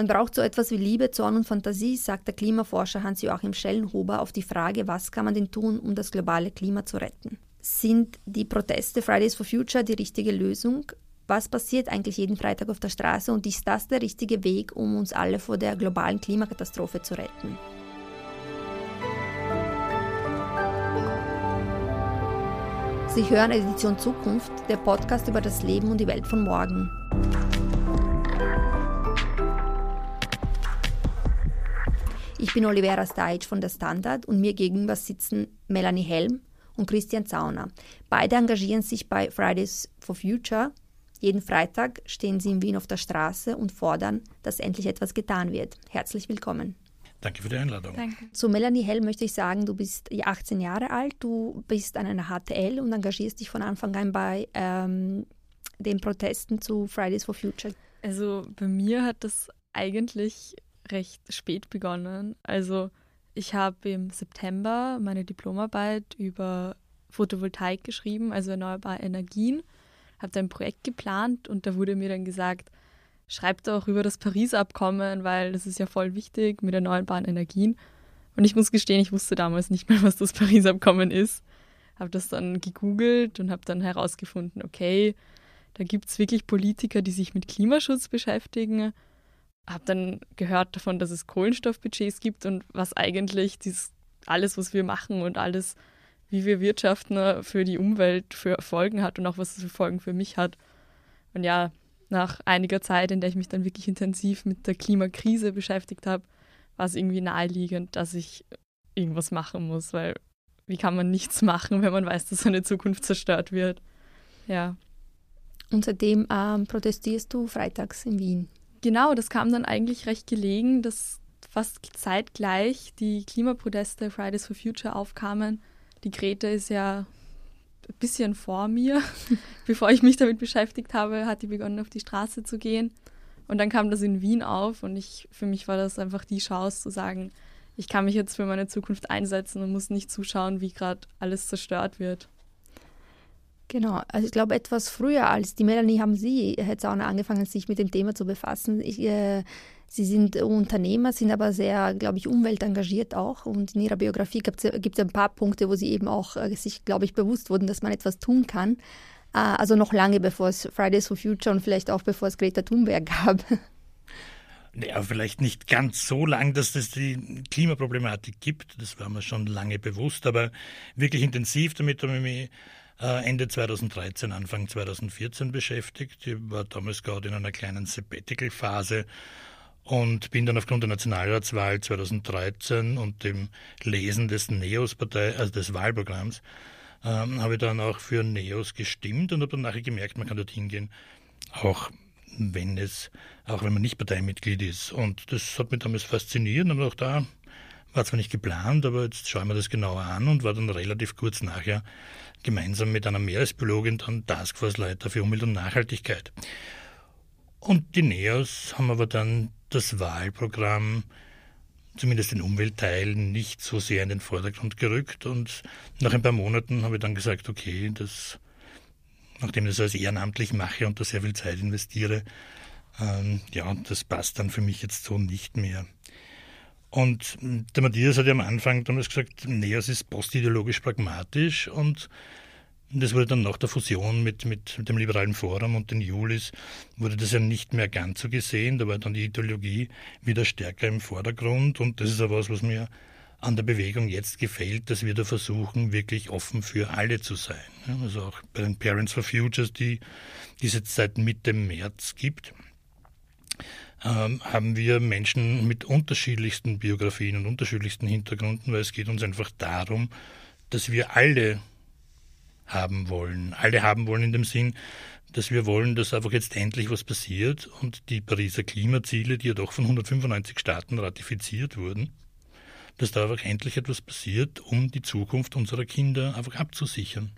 Man braucht so etwas wie Liebe, Zorn und Fantasie, sagt der Klimaforscher Hans-Joachim Schellenhuber auf die Frage, was kann man denn tun, um das globale Klima zu retten. Sind die Proteste Fridays for Future die richtige Lösung? Was passiert eigentlich jeden Freitag auf der Straße und ist das der richtige Weg, um uns alle vor der globalen Klimakatastrophe zu retten? Sie hören Edition Zukunft, der Podcast über das Leben und die Welt von morgen. Ich bin Olivera Stajic von der Standard und mir gegenüber sitzen Melanie Helm und Christian Zauner. Beide engagieren sich bei Fridays for Future. Jeden Freitag stehen sie in Wien auf der Straße und fordern, dass endlich etwas getan wird. Herzlich willkommen. Danke für die Einladung. Danke. Zu Melanie Hell möchte ich sagen, du bist 18 Jahre alt, du bist an einer HTL und engagierst dich von Anfang an bei ähm, den Protesten zu Fridays for Future. Also bei mir hat das eigentlich recht spät begonnen. Also ich habe im September meine Diplomarbeit über Photovoltaik geschrieben, also erneuerbare Energien, habe ein Projekt geplant und da wurde mir dann gesagt, schreibt auch über das Paris-Abkommen, weil das ist ja voll wichtig mit erneuerbaren Energien. Und ich muss gestehen, ich wusste damals nicht mehr, was das Paris-Abkommen ist. Habe das dann gegoogelt und habe dann herausgefunden, okay, da gibt es wirklich Politiker, die sich mit Klimaschutz beschäftigen. Habe dann gehört davon, dass es Kohlenstoffbudgets gibt und was eigentlich dieses, alles, was wir machen und alles, wie wir wirtschaften, für die Umwelt für Folgen hat und auch was es für Folgen für mich hat. Und ja, nach einiger Zeit, in der ich mich dann wirklich intensiv mit der Klimakrise beschäftigt habe, war es irgendwie naheliegend, dass ich irgendwas machen muss, weil wie kann man nichts machen, wenn man weiß, dass seine Zukunft zerstört wird? Ja. Und seitdem ähm, protestierst du freitags in Wien? Genau, das kam dann eigentlich recht gelegen, dass fast zeitgleich die Klimaproteste Fridays for Future aufkamen. Die Grete ist ja ein bisschen vor mir. Bevor ich mich damit beschäftigt habe, hat die begonnen, auf die Straße zu gehen. Und dann kam das in Wien auf und ich, für mich war das einfach die Chance zu sagen, ich kann mich jetzt für meine Zukunft einsetzen und muss nicht zuschauen, wie gerade alles zerstört wird. Genau, also ich glaube, etwas früher als die Melanie haben Sie jetzt auch angefangen, sich mit dem Thema zu befassen. Ich, äh, Sie sind Unternehmer, sind aber sehr, glaube ich, umweltengagiert auch. Und in Ihrer Biografie gibt es ein paar Punkte, wo Sie eben auch äh, sich, glaube ich, bewusst wurden, dass man etwas tun kann. Äh, also noch lange bevor es Fridays for Future und vielleicht auch bevor es Greta Thunberg gab. Naja, vielleicht nicht ganz so lang, dass es die Klimaproblematik gibt. Das war mir schon lange bewusst, aber wirklich intensiv damit habe ich mich Ende 2013, Anfang 2014 beschäftigt. Ich war damals gerade in einer kleinen Sabbatical-Phase und bin dann aufgrund der Nationalratswahl 2013 und dem Lesen des NEOS-Partei, also des Wahlprogramms, ähm, habe ich dann auch für NEOS gestimmt und habe dann nachher gemerkt, man kann dort hingehen, auch wenn es, auch wenn man nicht Parteimitglied ist. Und das hat mich damals fasziniert und auch da war zwar nicht geplant, aber jetzt schauen wir das genauer an und war dann relativ kurz nachher gemeinsam mit einer Meeresbiologin dann Taskforce-Leiter für Umwelt und Nachhaltigkeit. Und die NEOS haben aber dann das Wahlprogramm, zumindest den Umweltteil, nicht so sehr in den Vordergrund gerückt. Und nach ein paar Monaten habe ich dann gesagt, okay, das, nachdem ich das als ehrenamtlich mache und da sehr viel Zeit investiere, ähm, ja, das passt dann für mich jetzt so nicht mehr. Und der Matthias hat ja am Anfang damals gesagt, nee, es ist postideologisch pragmatisch und das wurde dann nach der Fusion mit, mit dem Liberalen Forum und den Julis, wurde das ja nicht mehr ganz so gesehen. Da war dann die Ideologie wieder stärker im Vordergrund. Und das ist auch was, was mir an der Bewegung jetzt gefällt, dass wir da versuchen, wirklich offen für alle zu sein. Also auch bei den Parents for Futures, die, die es jetzt seit Mitte März gibt, haben wir Menschen mit unterschiedlichsten Biografien und unterschiedlichsten Hintergründen, weil es geht uns einfach darum, dass wir alle haben wollen. Alle haben wollen in dem Sinn, dass wir wollen, dass einfach jetzt endlich was passiert und die Pariser Klimaziele, die ja doch von 195 Staaten ratifiziert wurden, dass da einfach endlich etwas passiert, um die Zukunft unserer Kinder einfach abzusichern.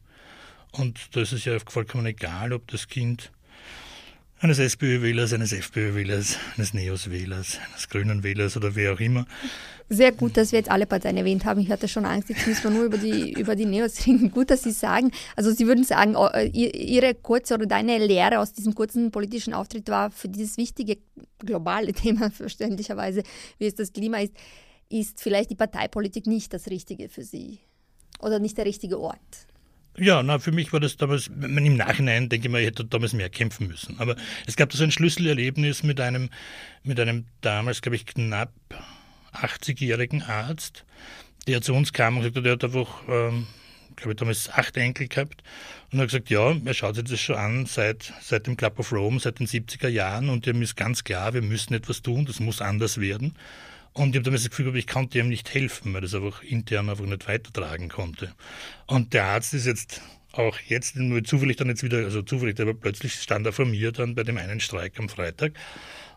Und da ist es ja vollkommen egal, ob das Kind eines SPÖ-Wählers, eines FPÖ-Wählers, eines Neos-Wählers, eines Grünen-Wählers oder wer auch immer. Sehr gut, dass wir jetzt alle Parteien erwähnt haben. Ich hatte schon Angst, jetzt müssen wir nur über die, über die Neos reden. Gut, dass Sie sagen, also Sie würden sagen, oh, äh, Ihre kurze oder deine Lehre aus diesem kurzen politischen Auftritt war für dieses wichtige globale Thema, verständlicherweise, wie es das Klima ist, ist vielleicht die Parteipolitik nicht das Richtige für Sie oder nicht der richtige Ort. Ja, na, für mich war das damals, im Nachhinein denke ich mal, ich hätte damals mehr kämpfen müssen. Aber es gab so ein Schlüsselerlebnis mit einem, mit einem damals, glaube ich, knapp 80-jährigen Arzt, der zu uns kam und sagte, der hat einfach, ähm, glaube ich, damals acht Enkel gehabt und hat gesagt, ja, er schaut sich das schon an seit, seit dem Club of Rome, seit den 70er Jahren und ihm ist ganz klar, wir müssen etwas tun, das muss anders werden. Und ich habe damals das Gefühl ich konnte ihm nicht helfen, weil das einfach intern einfach nicht weitertragen konnte. Und der Arzt ist jetzt auch jetzt nur zufällig dann jetzt wieder, also zufällig, aber plötzlich stand er vor mir dann bei dem einen Streik am Freitag,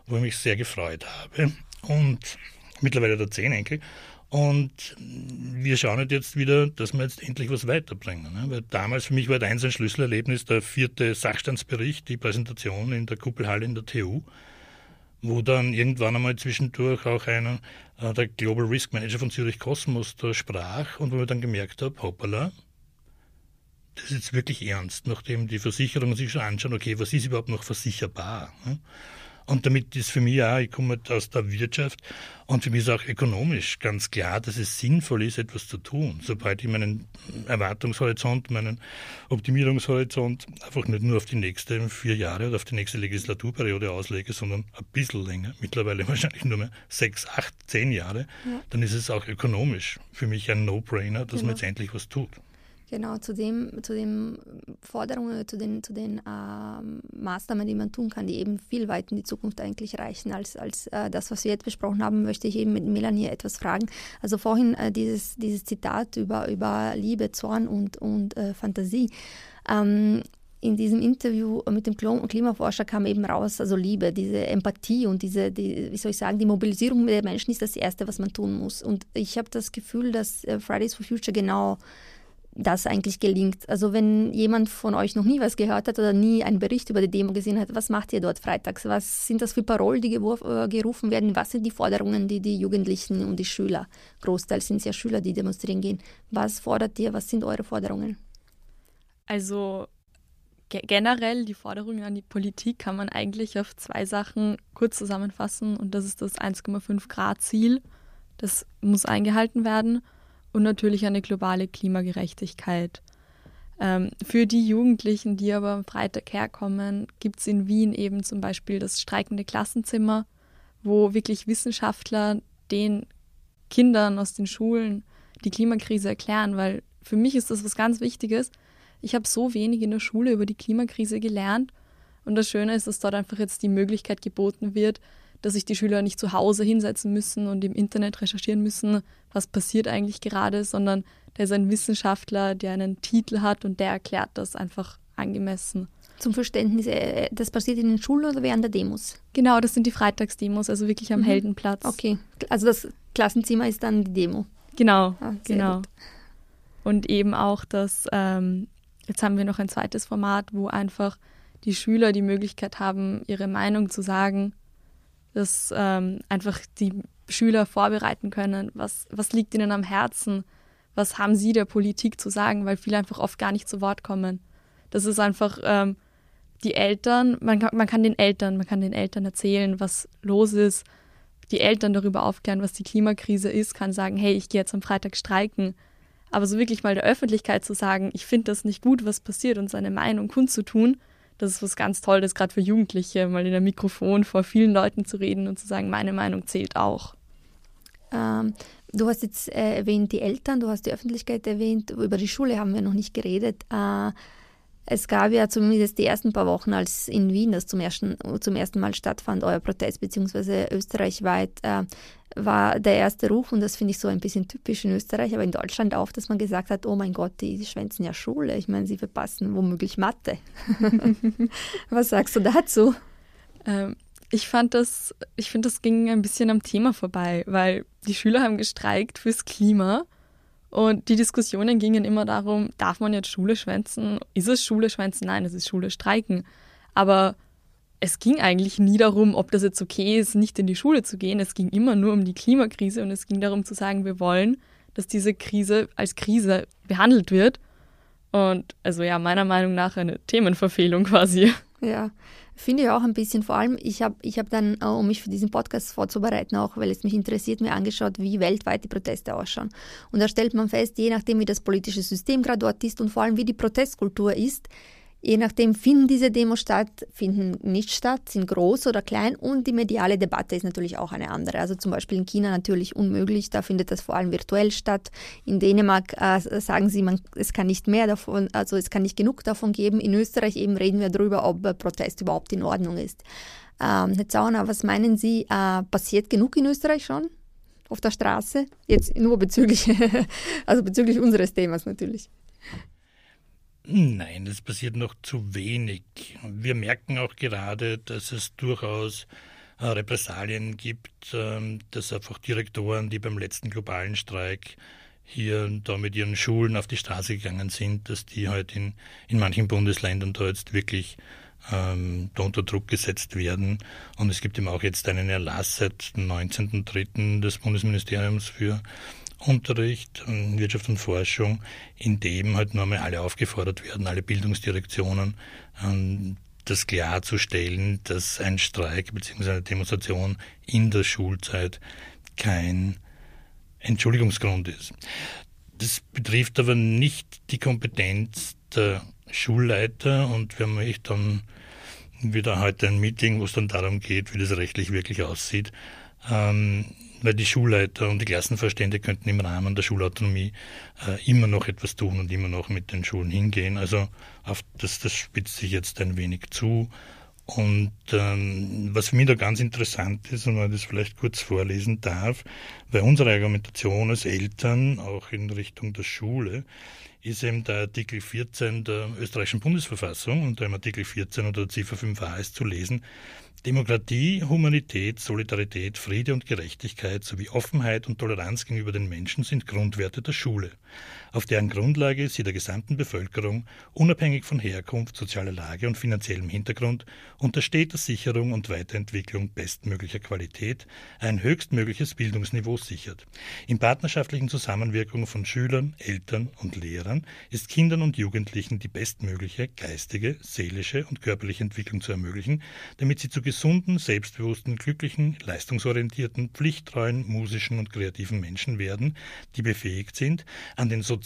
wo ich mich sehr gefreut habe. Und mittlerweile hat er zehn Enkel. Und wir schauen halt jetzt wieder, dass wir jetzt endlich was weiterbringen. Ne? Weil damals für mich war eins ein Schlüsselerlebnis, der vierte Sachstandsbericht, die Präsentation in der Kuppelhalle in der TU wo dann irgendwann einmal zwischendurch auch einer, äh, der Global Risk Manager von Zürich Cosmos, da sprach und wo ich dann gemerkt habe, hoppala, das ist jetzt wirklich ernst, nachdem die Versicherungen sich schon anschauen, okay, was ist überhaupt noch versicherbar? Ne? Und damit ist für mich auch, ich komme aus der Wirtschaft und für mich ist auch ökonomisch ganz klar, dass es sinnvoll ist, etwas zu tun. Sobald ich meinen Erwartungshorizont, meinen Optimierungshorizont einfach nicht nur auf die nächsten vier Jahre oder auf die nächste Legislaturperiode auslege, sondern ein bisschen länger, mittlerweile wahrscheinlich nur mehr sechs, acht, zehn Jahre, ja. dann ist es auch ökonomisch für mich ein No-Brainer, dass genau. man jetzt endlich was tut. Genau, zu dem, zu den Forderungen, zu den, zu den ähm, Maßnahmen, die man tun kann, die eben viel weit in die Zukunft eigentlich reichen als, als äh, das, was wir jetzt besprochen haben, möchte ich eben mit Melanie etwas fragen. Also vorhin äh, dieses, dieses Zitat über, über Liebe, Zorn und, und äh, Fantasie. Ähm, in diesem Interview mit dem Klimaforscher kam eben raus, also Liebe, diese Empathie und diese, die, wie soll ich sagen, die Mobilisierung der Menschen ist das Erste, was man tun muss. Und ich habe das Gefühl, dass äh, Fridays for Future genau das eigentlich gelingt. Also wenn jemand von euch noch nie was gehört hat oder nie einen Bericht über die Demo gesehen hat, was macht ihr dort freitags? Was sind das für Parolen, die äh, gerufen werden? Was sind die Forderungen, die die Jugendlichen und die Schüler, großteils sind es ja Schüler, die demonstrieren gehen. Was fordert ihr? Was sind eure Forderungen? Also ge generell die Forderungen an die Politik kann man eigentlich auf zwei Sachen kurz zusammenfassen und das ist das 1,5 Grad Ziel. Das muss eingehalten werden und natürlich eine globale Klimagerechtigkeit. Ähm, für die Jugendlichen, die aber am Freitag herkommen, gibt es in Wien eben zum Beispiel das streikende Klassenzimmer, wo wirklich Wissenschaftler den Kindern aus den Schulen die Klimakrise erklären, weil für mich ist das was ganz Wichtiges. Ich habe so wenig in der Schule über die Klimakrise gelernt und das Schöne ist, dass dort einfach jetzt die Möglichkeit geboten wird, dass sich die Schüler nicht zu Hause hinsetzen müssen und im Internet recherchieren müssen, was passiert eigentlich gerade, sondern der ist ein Wissenschaftler, der einen Titel hat und der erklärt das einfach angemessen. Zum Verständnis, äh, das passiert in den Schulen oder während der Demos? Genau, das sind die Freitagsdemos, also wirklich am mhm. Heldenplatz. Okay, also das Klassenzimmer ist dann die Demo. Genau, ah, genau. Gut. Und eben auch das, ähm, jetzt haben wir noch ein zweites Format, wo einfach die Schüler die Möglichkeit haben, ihre Meinung zu sagen dass ähm, einfach die Schüler vorbereiten können, was, was liegt ihnen am Herzen, was haben sie der Politik zu sagen, weil viele einfach oft gar nicht zu Wort kommen. Das ist einfach ähm, die Eltern, man kann, man kann den Eltern, man kann den Eltern erzählen, was los ist, die Eltern darüber aufklären, was die Klimakrise ist, kann sagen, hey, ich gehe jetzt am Freitag streiken. Aber so wirklich mal der Öffentlichkeit zu sagen, ich finde das nicht gut, was passiert und seine Meinung kundzutun, das ist was ganz Tolles, gerade für Jugendliche, mal in einem Mikrofon vor vielen Leuten zu reden und zu sagen, meine Meinung zählt auch. Ähm, du hast jetzt äh, erwähnt die Eltern, du hast die Öffentlichkeit erwähnt, über die Schule haben wir noch nicht geredet. Äh, es gab ja zumindest die ersten paar Wochen, als in Wien das zum ersten, zum ersten Mal stattfand, euer Protest, beziehungsweise österreichweit, äh, war der erste Ruf, und das finde ich so ein bisschen typisch in Österreich, aber in Deutschland auch, dass man gesagt hat, oh mein Gott, die schwänzen ja Schule. Ich meine, sie verpassen womöglich Mathe. Was sagst du dazu? Ähm, ich fand das, ich finde, das ging ein bisschen am Thema vorbei, weil die Schüler haben gestreikt fürs Klima und die Diskussionen gingen immer darum, darf man jetzt Schule schwänzen? Ist es Schule schwänzen? Nein, es ist Schule streiken. Aber es ging eigentlich nie darum, ob das jetzt okay ist, nicht in die Schule zu gehen. Es ging immer nur um die Klimakrise und es ging darum zu sagen, wir wollen, dass diese Krise als Krise behandelt wird. Und also ja, meiner Meinung nach eine Themenverfehlung quasi. Ja, finde ich auch ein bisschen. Vor allem, ich habe ich hab dann, äh, um mich für diesen Podcast vorzubereiten, auch weil es mich interessiert, mir angeschaut, wie weltweit die Proteste ausschauen. Und da stellt man fest, je nachdem, wie das politische System gerade dort ist und vor allem, wie die Protestkultur ist, Je nachdem finden diese Demos statt, finden nicht statt, sind groß oder klein und die mediale Debatte ist natürlich auch eine andere. Also zum Beispiel in China natürlich unmöglich, da findet das vor allem virtuell statt. In Dänemark äh, sagen sie, man, es kann nicht mehr davon, also es kann nicht genug davon geben. In Österreich eben reden wir darüber, ob Protest überhaupt in Ordnung ist. Ähm, Herr Zauner, was meinen Sie, äh, passiert genug in Österreich schon? Auf der Straße? Jetzt nur bezüglich, also bezüglich unseres Themas natürlich. Nein, es passiert noch zu wenig. Wir merken auch gerade, dass es durchaus äh, Repressalien gibt, ähm, dass einfach Direktoren, die beim letzten globalen Streik hier da mit ihren Schulen auf die Straße gegangen sind, dass die halt in, in manchen Bundesländern da jetzt wirklich ähm, da unter Druck gesetzt werden. Und es gibt eben auch jetzt einen Erlass seit 19.03. des Bundesministeriums für Unterricht, Wirtschaft und Forschung, in dem halt nur einmal alle aufgefordert werden, alle Bildungsdirektionen, ähm, das klarzustellen, dass ein Streik bzw. eine Demonstration in der Schulzeit kein Entschuldigungsgrund ist. Das betrifft aber nicht die Kompetenz der Schulleiter und wir haben echt dann wieder heute ein Meeting, wo es dann darum geht, wie das rechtlich wirklich aussieht. Ähm, weil die Schulleiter und die Klassenvorstände könnten im Rahmen der Schulautonomie äh, immer noch etwas tun und immer noch mit den Schulen hingehen. Also auf das, das spitzt sich jetzt ein wenig zu. Und ähm, was für mich da ganz interessant ist, und man das vielleicht kurz vorlesen darf, weil unsere Argumentation als Eltern, auch in Richtung der Schule, ist eben der Artikel 14 der österreichischen Bundesverfassung und im Artikel 14 oder Ziffer 5a ist zu lesen, Demokratie, Humanität, Solidarität, Friede und Gerechtigkeit sowie Offenheit und Toleranz gegenüber den Menschen sind Grundwerte der Schule, auf deren Grundlage sie der gesamten Bevölkerung, unabhängig von Herkunft, sozialer Lage und finanziellem Hintergrund, unter steter Sicherung und Weiterentwicklung bestmöglicher Qualität ein höchstmögliches Bildungsniveau sichert. In partnerschaftlichen Zusammenwirkung von Schülern, Eltern und Lehrern ist Kindern und Jugendlichen die bestmögliche geistige, seelische und körperliche Entwicklung zu ermöglichen, damit sie zu gesunden, selbstbewussten, glücklichen, leistungsorientierten, pflichttreuen, musischen und kreativen Menschen werden, die befähigt sind, an den sozialen,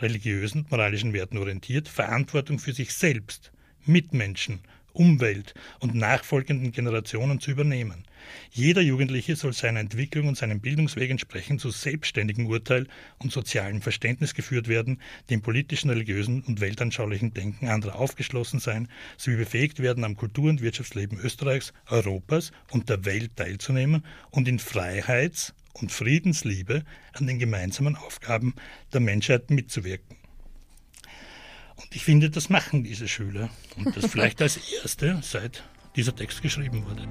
religiösen und moralischen Werten orientiert, Verantwortung für sich selbst, Mitmenschen Umwelt und nachfolgenden Generationen zu übernehmen. Jeder Jugendliche soll seiner Entwicklung und seinem Bildungsweg entsprechend zu selbstständigem Urteil und sozialem Verständnis geführt werden, dem politischen, religiösen und weltanschaulichen Denken anderer aufgeschlossen sein, sowie befähigt werden, am Kultur- und Wirtschaftsleben Österreichs, Europas und der Welt teilzunehmen und in Freiheits- und Friedensliebe an den gemeinsamen Aufgaben der Menschheit mitzuwirken. Und ich finde, das machen diese Schüler. Und das vielleicht als erste, seit dieser Text geschrieben wurde.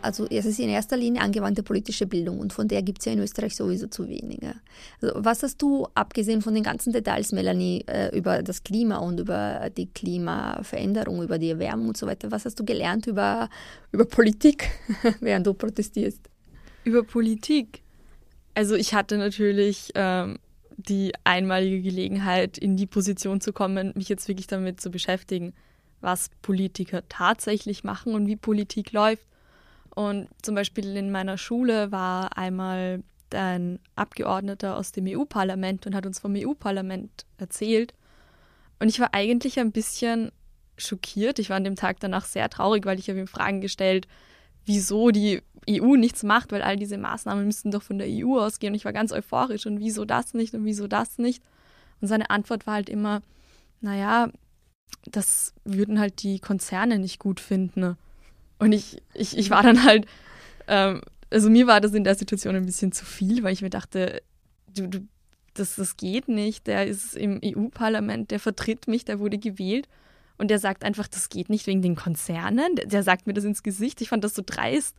Also es ist in erster Linie angewandte politische Bildung und von der gibt es ja in Österreich sowieso zu wenige. Also was hast du, abgesehen von den ganzen Details, Melanie, äh, über das Klima und über die Klimaveränderung, über die Erwärmung und so weiter, was hast du gelernt über, über Politik, während du protestierst? Über Politik? Also ich hatte natürlich ähm, die einmalige Gelegenheit, in die Position zu kommen, mich jetzt wirklich damit zu beschäftigen, was Politiker tatsächlich machen und wie Politik läuft. Und zum Beispiel in meiner Schule war einmal ein Abgeordneter aus dem EU-Parlament und hat uns vom EU-Parlament erzählt. Und ich war eigentlich ein bisschen schockiert. Ich war an dem Tag danach sehr traurig, weil ich habe ihm Fragen gestellt, wieso die EU nichts macht, weil all diese Maßnahmen müssten doch von der EU ausgehen. Und ich war ganz euphorisch und wieso das nicht und wieso das nicht. Und seine Antwort war halt immer, naja, das würden halt die Konzerne nicht gut finden. Und ich, ich, ich war dann halt, ähm, also mir war das in der Situation ein bisschen zu viel, weil ich mir dachte, du, du, das, das geht nicht. Der ist im EU-Parlament, der vertritt mich, der wurde gewählt. Und der sagt einfach, das geht nicht wegen den Konzernen. Der, der sagt mir das ins Gesicht. Ich fand das so dreist.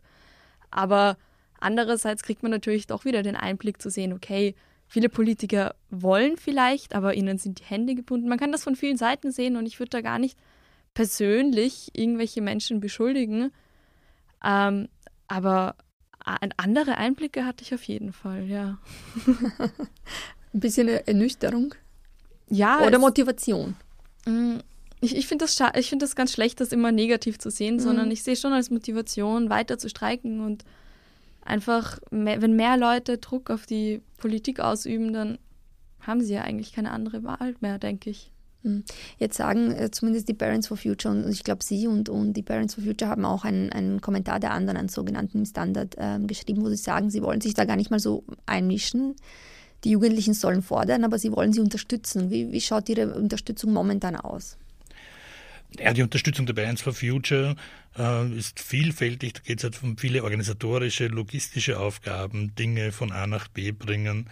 Aber andererseits kriegt man natürlich doch wieder den Einblick zu sehen, okay, viele Politiker wollen vielleicht, aber ihnen sind die Hände gebunden. Man kann das von vielen Seiten sehen und ich würde da gar nicht persönlich irgendwelche Menschen beschuldigen. Ähm, aber andere Einblicke hatte ich auf jeden Fall, ja. Ein bisschen Ernüchterung? Ja. Oder Motivation? Mm, ich, ich finde das, find das ganz schlecht, das immer negativ zu sehen, mhm. sondern ich sehe schon als Motivation, weiter zu streiken und einfach, mehr, wenn mehr Leute Druck auf die Politik ausüben, dann haben sie ja eigentlich keine andere Wahl mehr, denke ich. Mhm. Jetzt sagen äh, zumindest die Parents for Future und ich glaube Sie und, und die Parents for Future haben auch einen, einen Kommentar der anderen, einen sogenannten Standard äh, geschrieben, wo sie sagen, sie wollen sich da gar nicht mal so einmischen. Die Jugendlichen sollen fordern, aber sie wollen sie unterstützen. Wie, wie schaut Ihre Unterstützung momentan aus? Ja, die Unterstützung der Bands for Future äh, ist vielfältig. Da geht es halt um viele organisatorische, logistische Aufgaben, Dinge von A nach B bringen,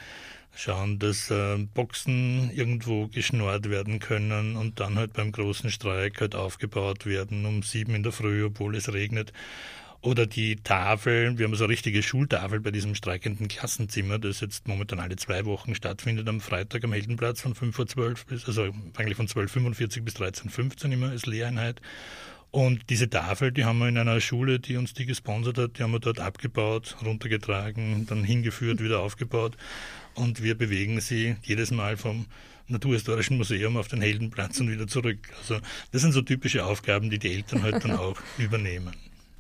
schauen, dass äh, Boxen irgendwo geschnort werden können und dann halt beim großen Streik halt aufgebaut werden um sieben in der Früh, obwohl es regnet. Oder die Tafel, wir haben so eine richtige Schultafel bei diesem streikenden Klassenzimmer, das jetzt momentan alle zwei Wochen stattfindet, am Freitag am Heldenplatz von 5 vor 12 bis, also eigentlich von 12.45 bis 13.15 immer als Lehreinheit. Und diese Tafel, die haben wir in einer Schule, die uns die gesponsert hat, die haben wir dort abgebaut, runtergetragen, dann hingeführt, wieder aufgebaut. Und wir bewegen sie jedes Mal vom Naturhistorischen Museum auf den Heldenplatz und wieder zurück. Also das sind so typische Aufgaben, die die Eltern halt dann auch übernehmen.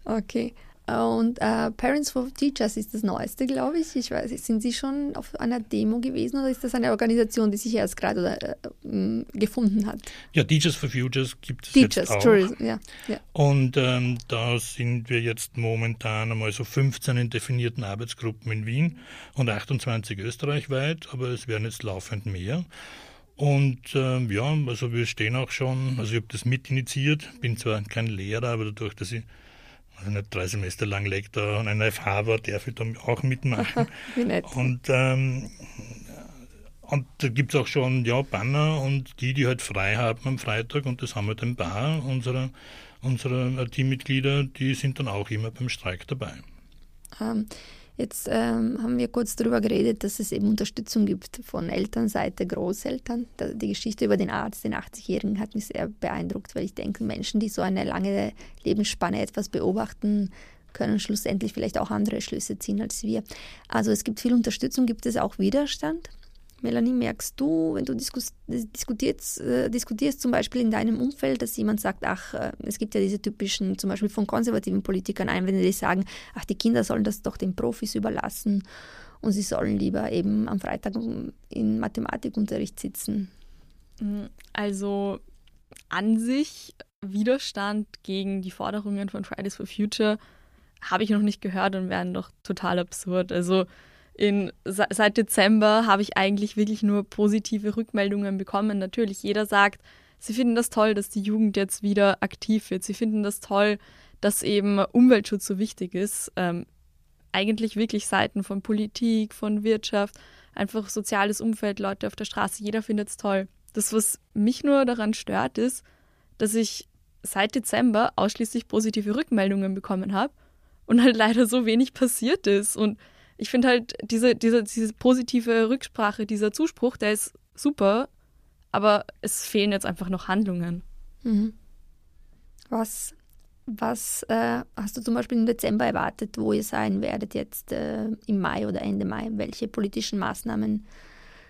Okay. Und äh, Parents for Teachers ist das Neueste, glaube ich. Ich weiß, sind Sie schon auf einer Demo gewesen oder ist das eine Organisation, die sich erst gerade äh, gefunden hat? Ja, Teachers for Futures gibt es Teachers, jetzt auch. Tourism, ja, ja. Und ähm, da sind wir jetzt momentan einmal so 15 in definierten Arbeitsgruppen in Wien und 28 österreichweit, aber es werden jetzt laufend mehr. Und ähm, ja, also wir stehen auch schon, also ich habe das mitinitiiert, bin zwar kein Lehrer, aber dadurch, dass ich also nicht drei Semester lang Lektor an einer FH war, darf ich da auch mitmachen. Wie nett. Und, ähm, und da gibt es auch schon ja, Banner und die, die halt frei haben am Freitag, und das haben wir halt ein paar unserer, unserer Teammitglieder, die sind dann auch immer beim Streik dabei. Ähm, Jetzt ähm, haben wir kurz darüber geredet, dass es eben Unterstützung gibt von Elternseite, Großeltern. Die Geschichte über den Arzt, den 80-Jährigen, hat mich sehr beeindruckt, weil ich denke, Menschen, die so eine lange Lebensspanne etwas beobachten, können schlussendlich vielleicht auch andere Schlüsse ziehen als wir. Also es gibt viel Unterstützung, gibt es auch Widerstand? Melanie, merkst du, wenn du diskutierst, äh, diskutierst zum Beispiel in deinem Umfeld, dass jemand sagt, ach, äh, es gibt ja diese typischen, zum Beispiel von konservativen Politikern Einwände, die sagen, ach, die Kinder sollen das doch den Profis überlassen und sie sollen lieber eben am Freitag in Mathematikunterricht sitzen? Mm, also an sich Widerstand gegen die Forderungen von Fridays for Future habe ich noch nicht gehört und wären doch total absurd. Also in, seit Dezember habe ich eigentlich wirklich nur positive Rückmeldungen bekommen. Natürlich, jeder sagt, sie finden das toll, dass die Jugend jetzt wieder aktiv wird. Sie finden das toll, dass eben Umweltschutz so wichtig ist. Ähm, eigentlich wirklich Seiten von Politik, von Wirtschaft, einfach soziales Umfeld, Leute auf der Straße, jeder findet es toll. Das, was mich nur daran stört, ist, dass ich seit Dezember ausschließlich positive Rückmeldungen bekommen habe und halt leider so wenig passiert ist. Und ich finde halt diese, diese, diese positive Rücksprache, dieser Zuspruch, der ist super, aber es fehlen jetzt einfach noch Handlungen. Mhm. Was, was äh, hast du zum Beispiel im Dezember erwartet, wo ihr sein werdet jetzt äh, im Mai oder Ende Mai? Welche politischen Maßnahmen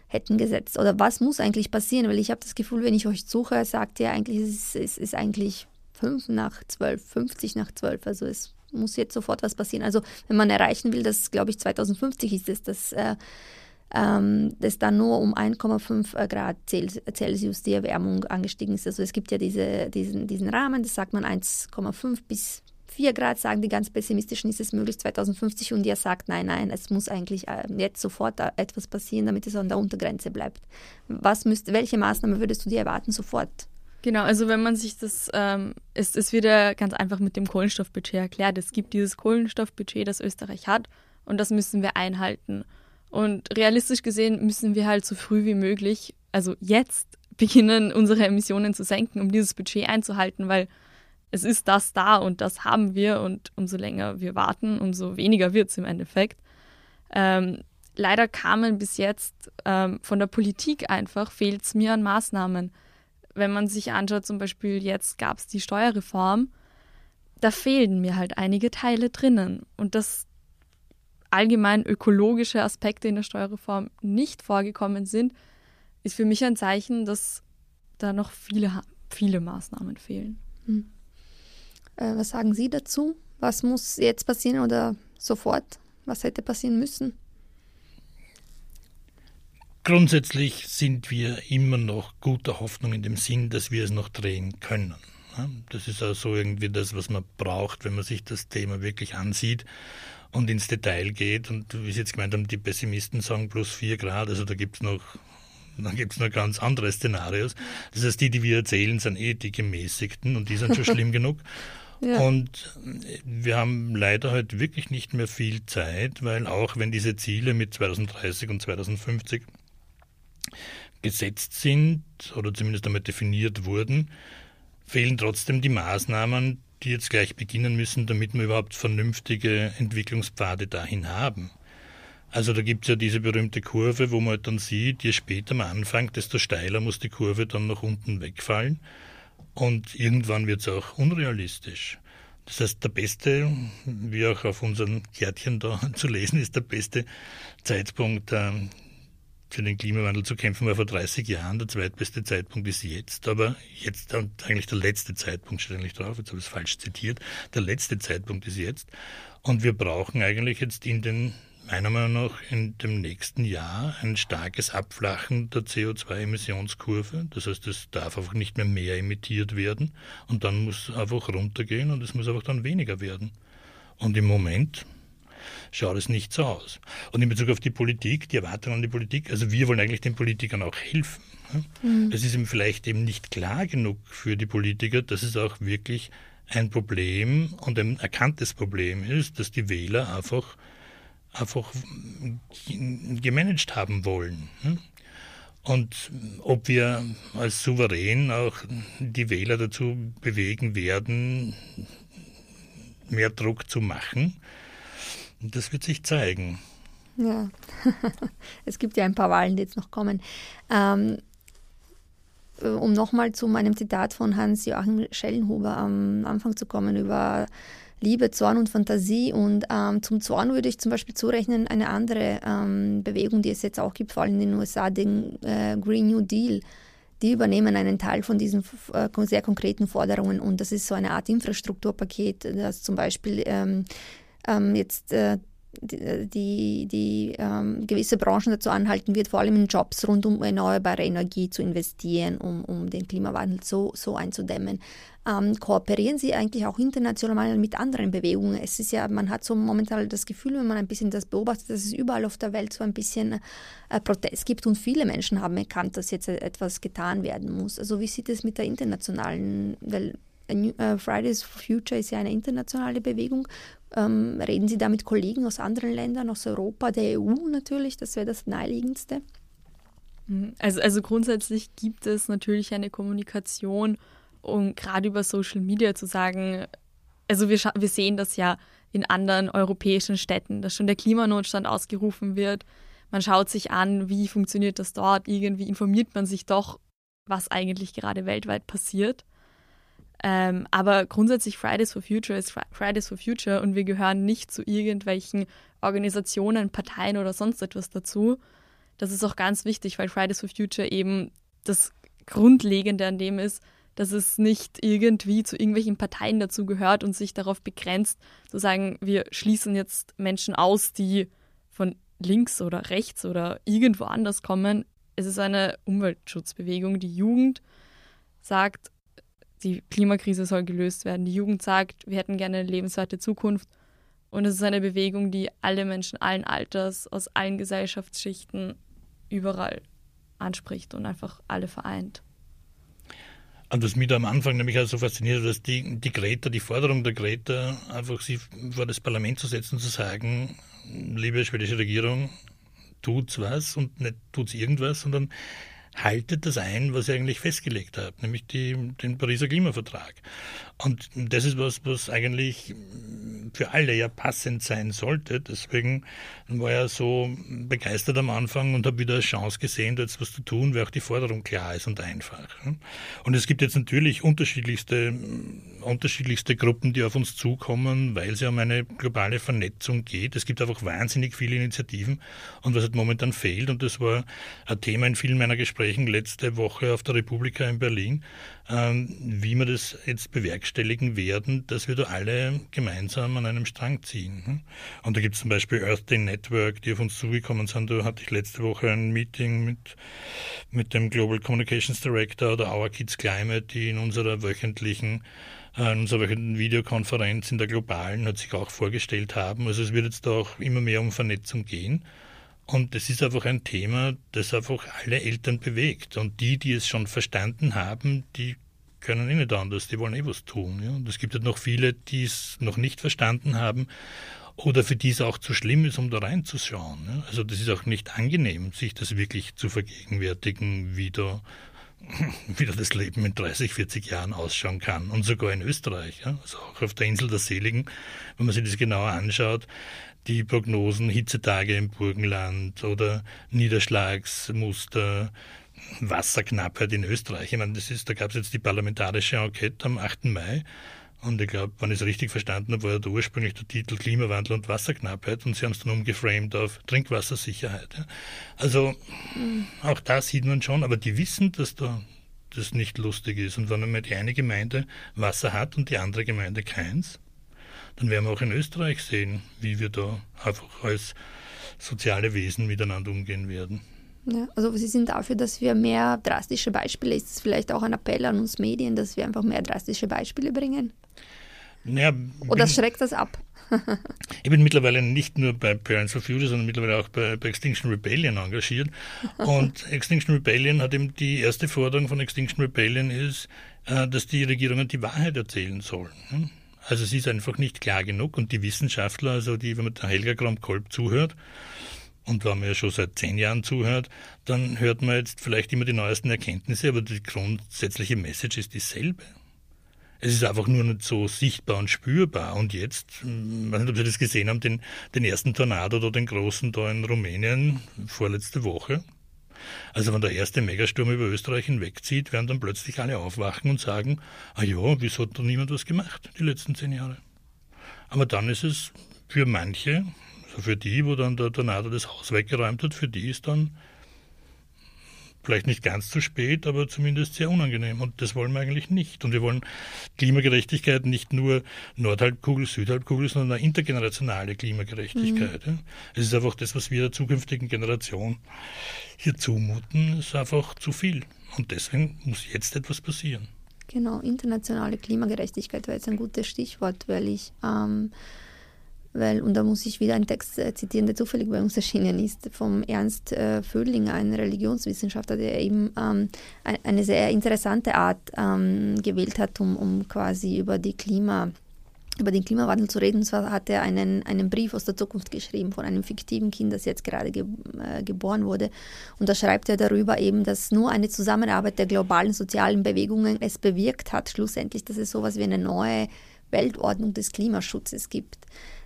hätten gesetzt? Oder was muss eigentlich passieren? Weil ich habe das Gefühl, wenn ich euch suche, sagt ihr eigentlich, es ist, es ist eigentlich fünf nach zwölf, 50 nach zwölf. Also es muss jetzt sofort was passieren. Also wenn man erreichen will, dass glaube ich 2050 ist es, dass, äh, ähm, dass da nur um 1,5 äh, Grad Celsius die Erwärmung angestiegen ist. Also es gibt ja diese, diesen, diesen Rahmen, das sagt man 1,5 bis 4 Grad, sagen die ganz pessimistischen, ist es möglich 2050 und ihr sagt, nein, nein, es muss eigentlich äh, jetzt sofort etwas passieren, damit es an der Untergrenze bleibt. Was müsst, welche Maßnahme würdest du dir erwarten sofort? Genau, also wenn man sich das, ähm, es ist wieder ganz einfach mit dem Kohlenstoffbudget erklärt. Es gibt dieses Kohlenstoffbudget, das Österreich hat und das müssen wir einhalten. Und realistisch gesehen müssen wir halt so früh wie möglich, also jetzt, beginnen, unsere Emissionen zu senken, um dieses Budget einzuhalten, weil es ist das da und das haben wir und umso länger wir warten, umso weniger wird es im Endeffekt. Ähm, leider kamen bis jetzt ähm, von der Politik einfach, fehlt es mir an Maßnahmen. Wenn man sich anschaut, zum Beispiel jetzt gab es die Steuerreform, da fehlen mir halt einige Teile drinnen. Und dass allgemein ökologische Aspekte in der Steuerreform nicht vorgekommen sind, ist für mich ein Zeichen, dass da noch viele, viele Maßnahmen fehlen. Hm. Äh, was sagen Sie dazu? Was muss jetzt passieren oder sofort? Was hätte passieren müssen? Grundsätzlich sind wir immer noch guter Hoffnung in dem Sinn, dass wir es noch drehen können. Das ist auch so irgendwie das, was man braucht, wenn man sich das Thema wirklich ansieht und ins Detail geht. Und wie Sie jetzt gemeint haben, die Pessimisten sagen plus vier Grad, also da gibt es noch dann gibt es noch ganz andere Szenarios. Das heißt, die, die wir erzählen, sind eh die gemäßigten und die sind schon schlimm genug. Ja. Und wir haben leider halt wirklich nicht mehr viel Zeit, weil auch wenn diese Ziele mit 2030 und 2050 gesetzt sind oder zumindest einmal definiert wurden, fehlen trotzdem die Maßnahmen, die jetzt gleich beginnen müssen, damit wir überhaupt vernünftige Entwicklungspfade dahin haben. Also da gibt es ja diese berühmte Kurve, wo man halt dann sieht, je später man anfängt, desto steiler muss die Kurve dann nach unten wegfallen. Und irgendwann wird es auch unrealistisch. Das heißt, der beste, wie auch auf unseren Kärtchen da zu lesen ist, der beste Zeitpunkt äh, für den Klimawandel zu kämpfen war vor 30 Jahren. Der zweitbeste Zeitpunkt ist jetzt. Aber jetzt, und eigentlich der letzte Zeitpunkt steht eigentlich drauf, jetzt habe ich es falsch zitiert. Der letzte Zeitpunkt ist jetzt. Und wir brauchen eigentlich jetzt in den meiner Meinung nach in dem nächsten Jahr ein starkes Abflachen der CO2-Emissionskurve. Das heißt, es darf einfach nicht mehr mehr emittiert werden und dann muss einfach runtergehen und es muss einfach dann weniger werden. Und im Moment schaut es nicht so aus. Und in Bezug auf die Politik, die Erwartungen an die Politik, also wir wollen eigentlich den Politikern auch helfen. Mhm. Es ist ihm vielleicht eben nicht klar genug für die Politiker, dass es auch wirklich ein Problem und ein erkanntes Problem ist, dass die Wähler einfach einfach gemanagt haben wollen. Und ob wir als Souverän auch die Wähler dazu bewegen werden, mehr Druck zu machen, das wird sich zeigen. Ja, es gibt ja ein paar Wahlen, die jetzt noch kommen. Ähm, um nochmal zu meinem Zitat von Hans-Joachim Schellenhuber am Anfang zu kommen über Liebe, Zorn und Fantasie. Und ähm, zum Zorn würde ich zum Beispiel zurechnen eine andere ähm, Bewegung, die es jetzt auch gibt, vor allem in den USA, den äh, Green New Deal. Die übernehmen einen Teil von diesen äh, sehr konkreten Forderungen und das ist so eine Art Infrastrukturpaket, das zum Beispiel ähm, ähm jetzt äh, die, die ähm, gewisse Branchen dazu anhalten wird, vor allem in Jobs rund um erneuerbare Energie zu investieren, um, um den Klimawandel so, so einzudämmen. Ähm, kooperieren Sie eigentlich auch international mit anderen Bewegungen? Es ist ja, man hat so momentan das Gefühl, wenn man ein bisschen das beobachtet, dass es überall auf der Welt so ein bisschen äh, Protest gibt und viele Menschen haben erkannt, dass jetzt etwas getan werden muss. Also wie sieht es mit der internationalen, weil äh, Fridays for Future ist ja eine internationale Bewegung. Ähm, reden Sie da mit Kollegen aus anderen Ländern, aus Europa, der EU natürlich? Das wäre das Naheliegendste. Mhm. Also, also grundsätzlich gibt es natürlich eine Kommunikation, um gerade über Social Media zu sagen, also wir, wir sehen das ja in anderen europäischen Städten, dass schon der Klimanotstand ausgerufen wird. Man schaut sich an, wie funktioniert das dort, irgendwie informiert man sich doch, was eigentlich gerade weltweit passiert. Ähm, aber grundsätzlich Fridays for Future ist Fridays for Future und wir gehören nicht zu irgendwelchen Organisationen, Parteien oder sonst etwas dazu. Das ist auch ganz wichtig, weil Fridays for Future eben das Grundlegende an dem ist, dass es nicht irgendwie zu irgendwelchen Parteien dazu gehört und sich darauf begrenzt, zu sagen, wir schließen jetzt Menschen aus, die von links oder rechts oder irgendwo anders kommen. Es ist eine Umweltschutzbewegung. Die Jugend sagt, die Klimakrise soll gelöst werden. Die Jugend sagt, wir hätten gerne eine lebenswerte Zukunft. Und es ist eine Bewegung, die alle Menschen allen Alters, aus allen Gesellschaftsschichten, überall anspricht und einfach alle vereint. Und was mich da am Anfang nämlich auch so fasziniert, dass die, die Greta, die Forderung der Greta, einfach sie vor das Parlament zu setzen und zu sagen, liebe schwedische Regierung, tut's was und nicht tut's irgendwas, sondern haltet das ein, was ihr eigentlich festgelegt habt, nämlich die, den Pariser Klimavertrag. Und das ist was, was eigentlich für alle ja passend sein sollte. Deswegen war er so begeistert am Anfang und habe wieder eine Chance gesehen, da jetzt was zu tun, weil auch die Forderung klar ist und einfach. Und es gibt jetzt natürlich unterschiedlichste, unterschiedlichste Gruppen, die auf uns zukommen, weil es ja um eine globale Vernetzung geht. Es gibt einfach wahnsinnig viele Initiativen und was halt momentan fehlt, und das war ein Thema in vielen meiner Gesprächen letzte Woche auf der Republika in Berlin, wie wir das jetzt bewerkstelligen werden, dass wir da alle gemeinsam an einem Strang ziehen. Hm? Und da gibt es zum Beispiel Earth Day Network, die auf uns zugekommen sind. Da hatte ich letzte Woche ein Meeting mit, mit dem Global Communications Director oder Our Kids Climate, die in unserer wöchentlichen äh, in unserer Videokonferenz in der globalen hat sich auch vorgestellt haben. Also es wird jetzt auch immer mehr um Vernetzung gehen. Und es ist einfach ein Thema, das einfach alle Eltern bewegt. Und die, die es schon verstanden haben, die können eh nicht anders, die wollen eh was tun. Ja? Und es gibt halt noch viele, die es noch nicht verstanden haben oder für die es auch zu schlimm ist, um da reinzuschauen. Ja? Also das ist auch nicht angenehm, sich das wirklich zu vergegenwärtigen, wie da, wie da das Leben in 30, 40 Jahren ausschauen kann. Und sogar in Österreich, ja? also auch auf der Insel der Seligen, wenn man sich das genauer anschaut, die Prognosen, Hitzetage im Burgenland oder Niederschlagsmuster, Wasserknappheit in Österreich. Ich meine, das ist, da gab es jetzt die parlamentarische Enquete am 8. Mai. Und ich glaube, wenn ich es richtig verstanden habe, war da ursprünglich der Titel Klimawandel und Wasserknappheit und sie haben es dann umgeframed auf Trinkwassersicherheit. Ja. Also mhm. auch da sieht man schon, aber die wissen, dass da das nicht lustig ist. Und wenn man die eine Gemeinde Wasser hat und die andere Gemeinde keins, dann werden wir auch in Österreich sehen, wie wir da einfach als soziale Wesen miteinander umgehen werden. Ja, also Sie sind dafür, dass wir mehr drastische Beispiele, ist es vielleicht auch ein Appell an uns Medien, dass wir einfach mehr drastische Beispiele bringen? Ja, Oder schreckt das ab? ich bin mittlerweile nicht nur bei Parents for Future, sondern mittlerweile auch bei, bei, Extinction Rebellion engagiert. Und Extinction Rebellion hat eben die erste Forderung von Extinction Rebellion ist, äh, dass die Regierungen die Wahrheit erzählen sollen. Also es ist einfach nicht klar genug und die Wissenschaftler, also die, wenn man der Helga Krom-Kolb zuhört, und wenn man ja schon seit zehn Jahren zuhört, dann hört man jetzt vielleicht immer die neuesten Erkenntnisse, aber die grundsätzliche Message ist dieselbe. Es ist einfach nur nicht so sichtbar und spürbar. Und jetzt, ich weiß nicht, ob Sie das gesehen haben, den, den ersten Tornado oder den großen da in Rumänien vorletzte Woche. Also wenn der erste Megasturm über Österreich hinwegzieht, werden dann plötzlich alle aufwachen und sagen, ah ja, wieso hat da niemand was gemacht die letzten zehn Jahre? Aber dann ist es für manche, also für die, wo dann der Tornado das Haus weggeräumt hat, für die ist dann vielleicht nicht ganz zu spät, aber zumindest sehr unangenehm. Und das wollen wir eigentlich nicht. Und wir wollen Klimagerechtigkeit nicht nur Nordhalbkugel, Südhalbkugel, sondern eine intergenerationale Klimagerechtigkeit. Mhm. Es ist einfach das, was wir der zukünftigen Generation hier zumuten, ist einfach zu viel. Und deswegen muss jetzt etwas passieren. Genau, internationale Klimagerechtigkeit war jetzt ein gutes Stichwort, weil ich ähm, weil, und da muss ich wieder einen Text äh, zitieren, der zufällig bei uns erschienen ist, vom Ernst äh, Vödlinger, ein Religionswissenschaftler, der eben ähm, eine sehr interessante Art ähm, gewählt hat, um, um quasi über die Klima über den Klimawandel zu reden. Und zwar hat er einen, einen Brief aus der Zukunft geschrieben von einem fiktiven Kind, das jetzt gerade ge, äh, geboren wurde. Und da schreibt er darüber eben, dass nur eine Zusammenarbeit der globalen sozialen Bewegungen es bewirkt hat, schlussendlich, dass es sowas wie eine neue Weltordnung des Klimaschutzes gibt.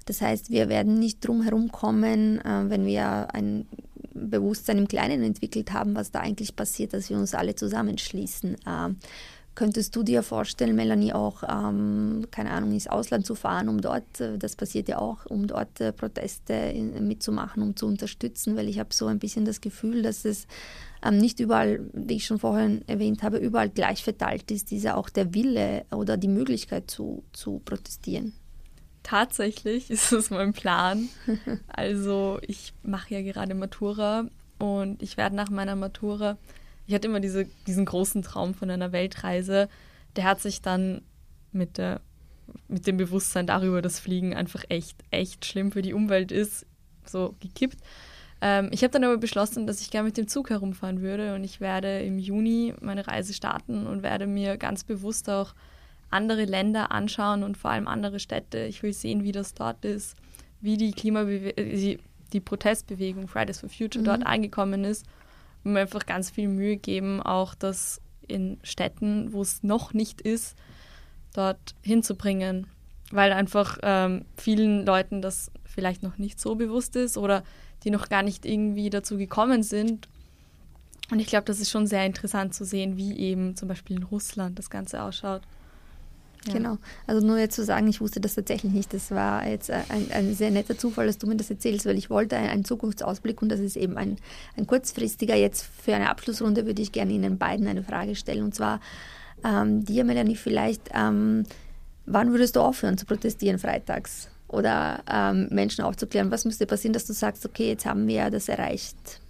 Das heißt, wir werden nicht drum herum kommen, äh, wenn wir ein Bewusstsein im Kleinen entwickelt haben, was da eigentlich passiert, dass wir uns alle zusammenschließen. Äh, könntest du dir vorstellen, Melanie, auch, ähm, keine Ahnung, ins Ausland zu fahren, um dort, äh, das passiert ja auch, um dort äh, Proteste in, mitzumachen, um zu unterstützen, weil ich habe so ein bisschen das Gefühl, dass es ähm, nicht überall, wie ich schon vorhin erwähnt habe, überall gleich verteilt ist, dieser auch der Wille oder die Möglichkeit zu, zu protestieren. Tatsächlich ist es mein Plan. Also ich mache ja gerade Matura und ich werde nach meiner Matura, ich hatte immer diese, diesen großen Traum von einer Weltreise, der hat sich dann mit, der, mit dem Bewusstsein darüber, dass Fliegen einfach echt, echt schlimm für die Umwelt ist, so gekippt. Ähm, ich habe dann aber beschlossen, dass ich gerne mit dem Zug herumfahren würde und ich werde im Juni meine Reise starten und werde mir ganz bewusst auch andere Länder anschauen und vor allem andere Städte. Ich will sehen, wie das dort ist, wie die Klimabewe die, die Protestbewegung Fridays for Future mhm. dort angekommen ist und mir einfach ganz viel Mühe geben, auch das in Städten, wo es noch nicht ist, dort hinzubringen. weil einfach ähm, vielen Leuten das vielleicht noch nicht so bewusst ist oder die noch gar nicht irgendwie dazu gekommen sind. Und ich glaube, das ist schon sehr interessant zu sehen, wie eben zum Beispiel in Russland das Ganze ausschaut. Ja. Genau. Also nur jetzt zu sagen, ich wusste das tatsächlich nicht. Das war jetzt ein, ein sehr netter Zufall, dass du mir das erzählst, weil ich wollte einen Zukunftsausblick und das ist eben ein, ein kurzfristiger. Jetzt für eine Abschlussrunde würde ich gerne Ihnen beiden eine Frage stellen. Und zwar ähm, dir, Melanie, vielleicht, ähm, wann würdest du aufhören zu protestieren freitags? Oder ähm, Menschen aufzuklären, was müsste passieren, dass du sagst, okay, jetzt haben wir das erreicht,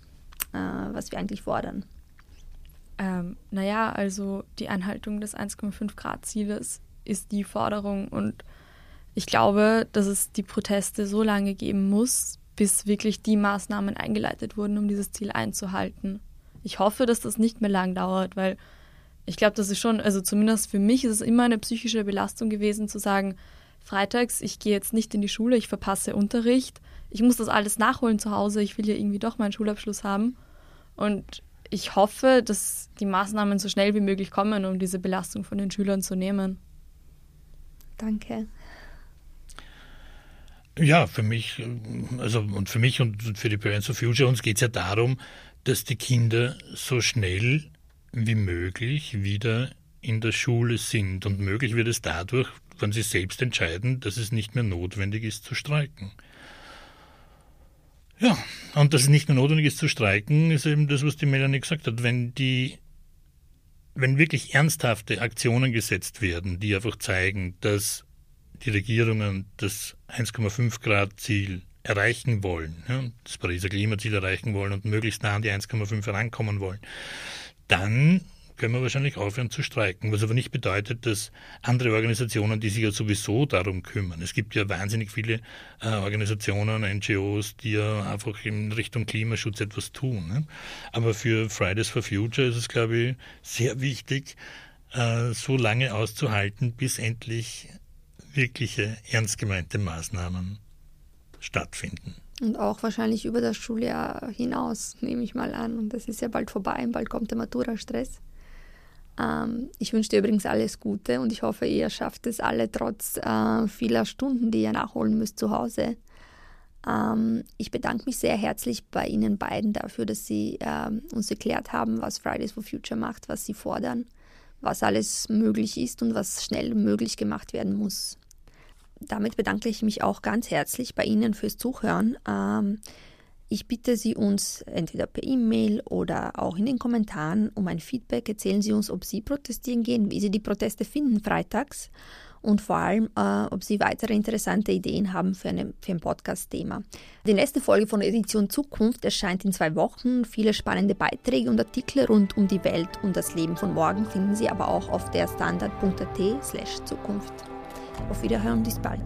äh, was wir eigentlich fordern? Ähm, naja, also die Einhaltung des 1,5 Grad Zieles ist die Forderung. Und ich glaube, dass es die Proteste so lange geben muss, bis wirklich die Maßnahmen eingeleitet wurden, um dieses Ziel einzuhalten. Ich hoffe, dass das nicht mehr lang dauert, weil ich glaube, das ist schon, also zumindest für mich ist es immer eine psychische Belastung gewesen, zu sagen, freitags, ich gehe jetzt nicht in die Schule, ich verpasse Unterricht, ich muss das alles nachholen zu Hause, ich will ja irgendwie doch meinen Schulabschluss haben. Und ich hoffe, dass die Maßnahmen so schnell wie möglich kommen, um diese Belastung von den Schülern zu nehmen. Danke. Ja, für mich, also und für mich und für die Parents of Future, uns geht es ja darum, dass die Kinder so schnell wie möglich wieder in der Schule sind. Und möglich wird es dadurch, wenn sie selbst entscheiden, dass es nicht mehr notwendig ist zu streiken. Ja, und dass es nicht mehr notwendig ist zu streiken, ist eben das, was die Melanie gesagt hat. Wenn die wenn wirklich ernsthafte Aktionen gesetzt werden, die einfach zeigen, dass die Regierungen das 1,5 Grad Ziel erreichen wollen, das Pariser Klimaziel erreichen wollen und möglichst nah an die 1,5 herankommen wollen, dann können wir wahrscheinlich aufhören zu streiken. Was aber nicht bedeutet, dass andere Organisationen, die sich ja sowieso darum kümmern, es gibt ja wahnsinnig viele äh, Organisationen, NGOs, die ja einfach in Richtung Klimaschutz etwas tun. Ne? Aber für Fridays for Future ist es, glaube ich, sehr wichtig, äh, so lange auszuhalten, bis endlich wirkliche, ernst gemeinte Maßnahmen stattfinden. Und auch wahrscheinlich über das Schuljahr hinaus, nehme ich mal an. Und das ist ja bald vorbei, bald kommt der Matura-Stress. Ähm, ich wünsche dir übrigens alles Gute und ich hoffe, ihr schafft es alle trotz äh, vieler Stunden, die ihr nachholen müsst zu Hause. Ähm, ich bedanke mich sehr herzlich bei Ihnen beiden dafür, dass Sie äh, uns erklärt haben, was Fridays for Future macht, was Sie fordern, was alles möglich ist und was schnell möglich gemacht werden muss. Damit bedanke ich mich auch ganz herzlich bei Ihnen fürs Zuhören. Ähm, ich bitte Sie uns entweder per E-Mail oder auch in den Kommentaren um ein Feedback. Erzählen Sie uns, ob Sie protestieren gehen, wie Sie die Proteste finden freitags und vor allem, äh, ob Sie weitere interessante Ideen haben für, eine, für ein Podcast-Thema. Die nächste Folge von Edition Zukunft erscheint in zwei Wochen. Viele spannende Beiträge und Artikel rund um die Welt und das Leben von morgen finden Sie aber auch auf der standard.at slash Zukunft. Auf Wiederhören, bis bald.